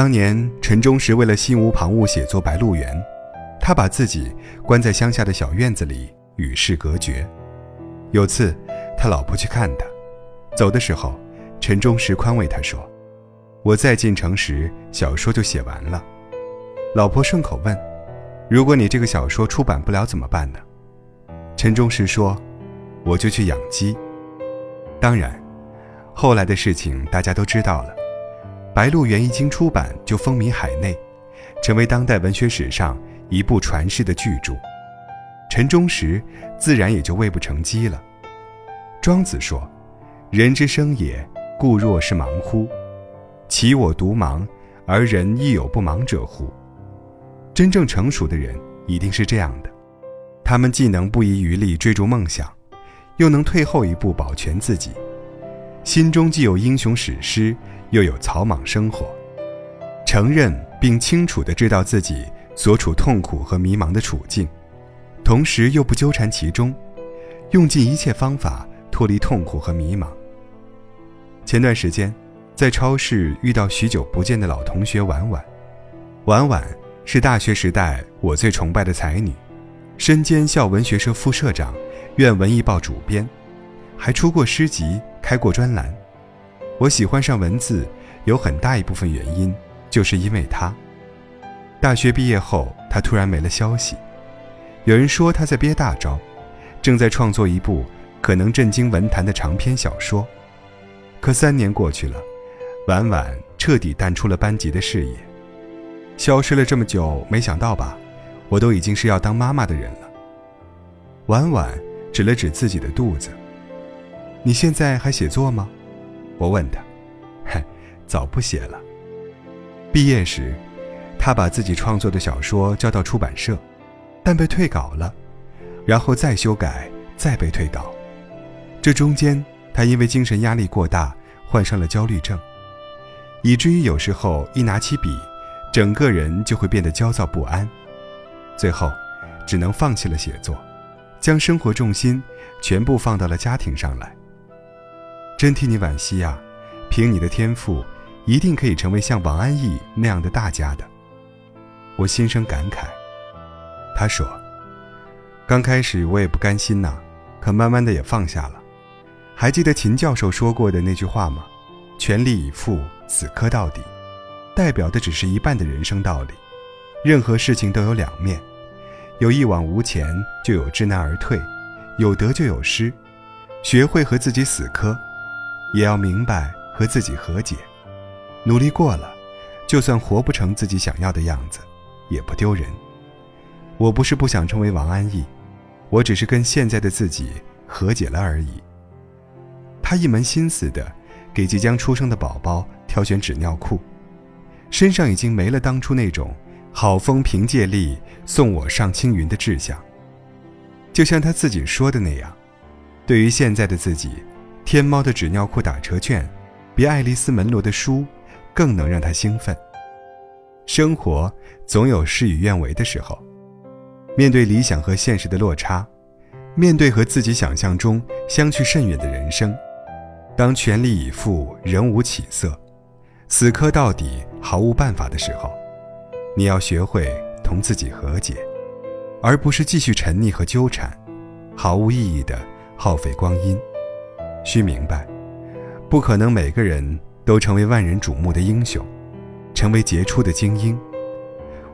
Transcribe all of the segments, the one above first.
当年陈忠实为了心无旁骛写作《白鹿原》，他把自己关在乡下的小院子里与世隔绝。有次，他老婆去看他，走的时候，陈忠实宽慰他说：“我再进城时，小说就写完了。”老婆顺口问：“如果你这个小说出版不了怎么办呢？”陈忠实说：“我就去养鸡。”当然，后来的事情大家都知道了，《白鹿原》一经出版就风靡海内，成为当代文学史上一部传世的巨著。陈忠实自然也就未不成鸡了。庄子说：“人之生也，故若是盲乎？其我独盲，而人亦有不盲者乎？”真正成熟的人一定是这样的，他们既能不遗余力追逐梦想，又能退后一步保全自己，心中既有英雄史诗，又有草莽生活，承认并清楚地知道自己所处痛苦和迷茫的处境。同时又不纠缠其中，用尽一切方法脱离痛苦和迷茫。前段时间，在超市遇到许久不见的老同学婉婉，婉婉是大学时代我最崇拜的才女，身兼校文学社副社长、院文艺报主编，还出过诗集、开过专栏。我喜欢上文字，有很大一部分原因就是因为他。大学毕业后，他突然没了消息。有人说他在憋大招，正在创作一部可能震惊文坛的长篇小说。可三年过去了，婉婉彻底淡出了班级的视野，消失了这么久，没想到吧？我都已经是要当妈妈的人了。婉婉指了指自己的肚子：“你现在还写作吗？”我问他：“嗨，早不写了。”毕业时，他把自己创作的小说交到出版社。但被退稿了，然后再修改，再被退稿。这中间，他因为精神压力过大，患上了焦虑症，以至于有时候一拿起笔，整个人就会变得焦躁不安。最后，只能放弃了写作，将生活重心全部放到了家庭上来。真替你惋惜呀！凭你的天赋，一定可以成为像王安忆那样的大家的。我心生感慨。他说：“刚开始我也不甘心呐，可慢慢的也放下了。还记得秦教授说过的那句话吗？全力以赴，死磕到底，代表的只是一半的人生道理。任何事情都有两面，有一往无前，就有知难而退；有得就有失。学会和自己死磕，也要明白和自己和解。努力过了，就算活不成自己想要的样子，也不丢人。”我不是不想成为王安忆，我只是跟现在的自己和解了而已。他一门心思的给即将出生的宝宝挑选纸尿裤，身上已经没了当初那种“好风凭借力，送我上青云”的志向。就像他自己说的那样，对于现在的自己，天猫的纸尿裤打折券，比爱丽丝门罗的书更能让他兴奋。生活总有事与愿违的时候。面对理想和现实的落差，面对和自己想象中相去甚远的人生，当全力以赴仍无起色，死磕到底毫无办法的时候，你要学会同自己和解，而不是继续沉溺和纠缠，毫无意义的耗费光阴。需明白，不可能每个人都成为万人瞩目的英雄，成为杰出的精英。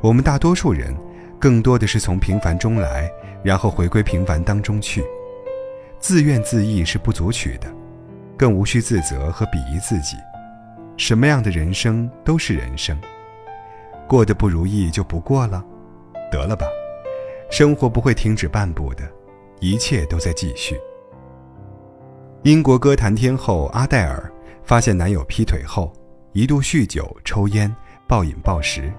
我们大多数人。更多的是从平凡中来，然后回归平凡当中去。自怨自艾是不足取的，更无需自责和鄙夷自己。什么样的人生都是人生，过得不如意就不过了，得了吧。生活不会停止半步的，一切都在继续。英国歌坛天后阿黛尔发现男友劈腿后，一度酗酒、抽烟、暴饮暴食，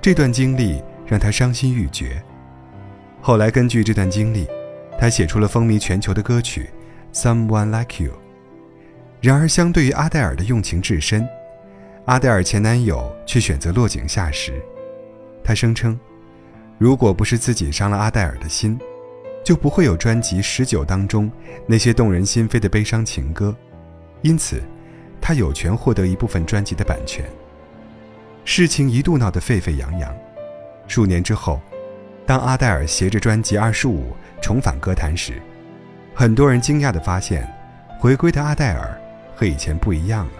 这段经历。让她伤心欲绝。后来根据这段经历，她写出了风靡全球的歌曲《Someone Like You》。然而，相对于阿黛尔的用情至深，阿黛尔前男友却选择落井下石。他声称，如果不是自己伤了阿黛尔的心，就不会有专辑《十九》当中那些动人心扉的悲伤情歌。因此，他有权获得一部分专辑的版权。《事情一度闹得沸沸扬扬。数年之后，当阿黛尔携着专辑《二十五》重返歌坛时，很多人惊讶地发现，回归的阿黛尔和以前不一样了。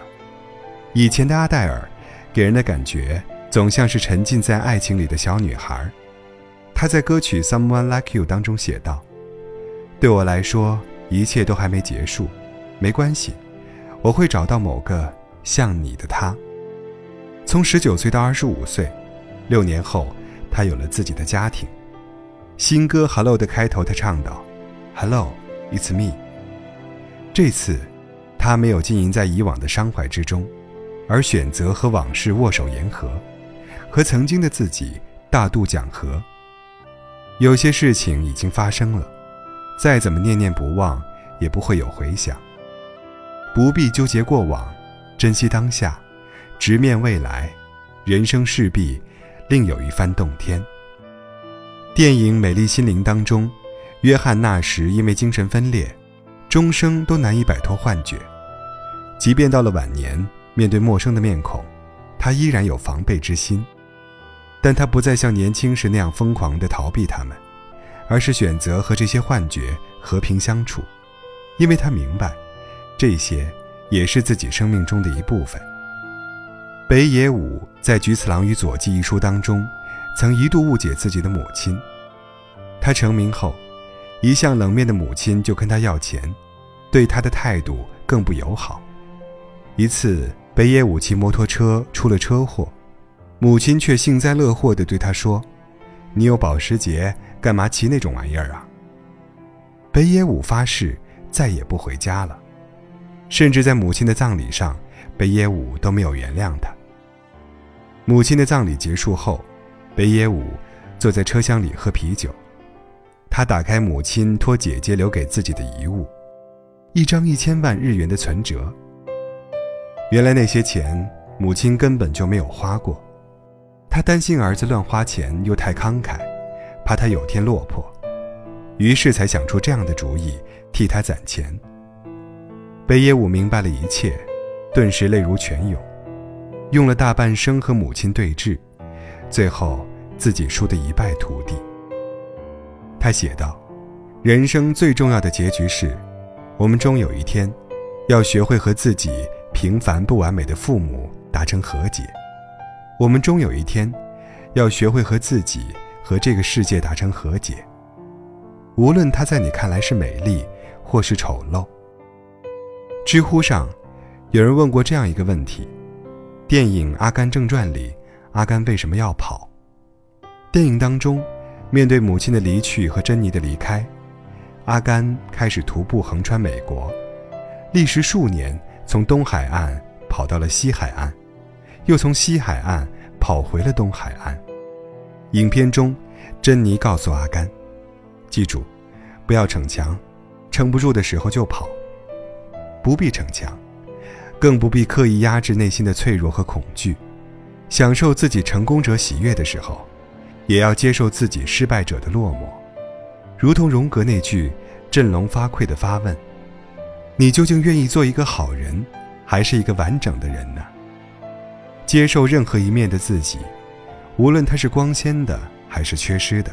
以前的阿黛尔，给人的感觉总像是沉浸在爱情里的小女孩。他在歌曲《Someone Like You》当中写道：“对我来说，一切都还没结束，没关系，我会找到某个像你的他。”从十九岁到二十五岁，六年后，他有了自己的家庭。新歌《Hello》的开头，他唱道：“Hello, it's me。”这次，他没有浸淫在以往的伤怀之中，而选择和往事握手言和，和曾经的自己大度讲和。有些事情已经发生了，再怎么念念不忘，也不会有回响。不必纠结过往，珍惜当下。直面未来，人生势必另有一番洞天。电影《美丽心灵》当中，约翰纳什因为精神分裂，终生都难以摆脱幻觉。即便到了晚年，面对陌生的面孔，他依然有防备之心。但他不再像年轻时那样疯狂地逃避他们，而是选择和这些幻觉和平相处，因为他明白，这些也是自己生命中的一部分。北野武在《菊次郎与佐纪》一书当中，曾一度误解自己的母亲。他成名后，一向冷面的母亲就跟他要钱，对他的态度更不友好。一次，北野武骑摩托车出了车祸，母亲却幸灾乐祸地对他说：“你有保时捷，干嘛骑那种玩意儿啊？”北野武发誓再也不回家了，甚至在母亲的葬礼上，北野武都没有原谅他。母亲的葬礼结束后，北野武坐在车厢里喝啤酒。他打开母亲托姐姐留给自己的遗物，一张一千万日元的存折。原来那些钱母亲根本就没有花过，他担心儿子乱花钱又太慷慨，怕他有天落魄，于是才想出这样的主意替他攒钱。北野武明白了一切，顿时泪如泉涌。用了大半生和母亲对峙，最后自己输得一败涂地。他写道：“人生最重要的结局是，我们终有一天，要学会和自己平凡不完美的父母达成和解；我们终有一天，要学会和自己和这个世界达成和解。无论他在你看来是美丽，或是丑陋。”知乎上，有人问过这样一个问题。电影《阿甘正传》里，阿甘为什么要跑？电影当中，面对母亲的离去和珍妮的离开，阿甘开始徒步横穿美国，历时数年，从东海岸跑到了西海岸，又从西海岸跑回了东海岸。影片中，珍妮告诉阿甘：“记住，不要逞强，撑不住的时候就跑，不必逞强。”更不必刻意压制内心的脆弱和恐惧，享受自己成功者喜悦的时候，也要接受自己失败者的落寞。如同荣格那句振聋发聩的发问：“你究竟愿意做一个好人，还是一个完整的人呢？”接受任何一面的自己，无论它是光鲜的还是缺失的，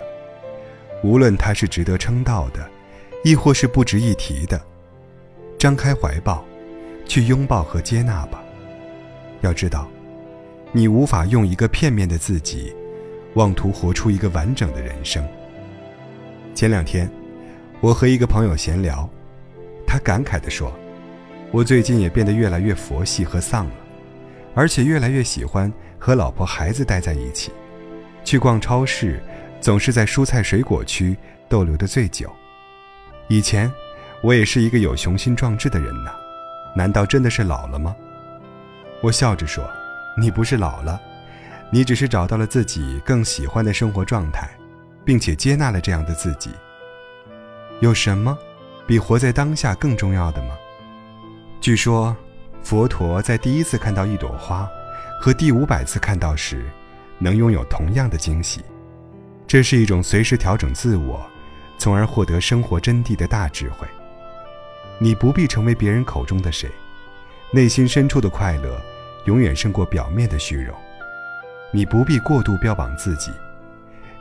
无论它是值得称道的，亦或是不值一提的，张开怀抱。去拥抱和接纳吧。要知道，你无法用一个片面的自己，妄图活出一个完整的人生。前两天，我和一个朋友闲聊，他感慨地说：“我最近也变得越来越佛系和丧了，而且越来越喜欢和老婆孩子待在一起。去逛超市，总是在蔬菜水果区逗留的最久。以前，我也是一个有雄心壮志的人呢。”难道真的是老了吗？我笑着说：“你不是老了，你只是找到了自己更喜欢的生活状态，并且接纳了这样的自己。有什么比活在当下更重要的吗？”据说，佛陀在第一次看到一朵花，和第五百次看到时，能拥有同样的惊喜。这是一种随时调整自我，从而获得生活真谛的大智慧。你不必成为别人口中的谁，内心深处的快乐，永远胜过表面的虚荣。你不必过度标榜自己，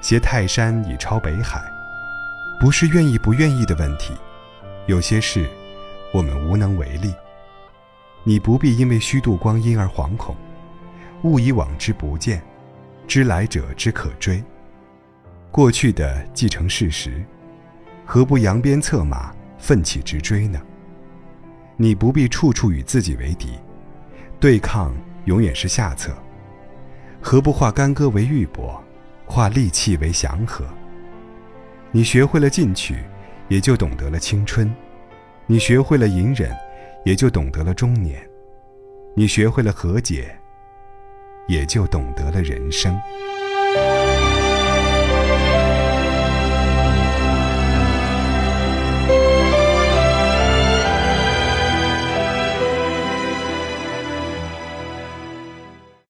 携泰山以超北海，不是愿意不愿意的问题，有些事我们无能为力。你不必因为虚度光阴而惶恐，物以往之不见，知来者之可追。过去的既成事实，何不扬鞭策马，奋起直追呢？你不必处处与自己为敌，对抗永远是下策。何不化干戈为玉帛，化戾气为祥和？你学会了进取，也就懂得了青春；你学会了隐忍。也就懂得了中年，你学会了和解，也就懂得了人生。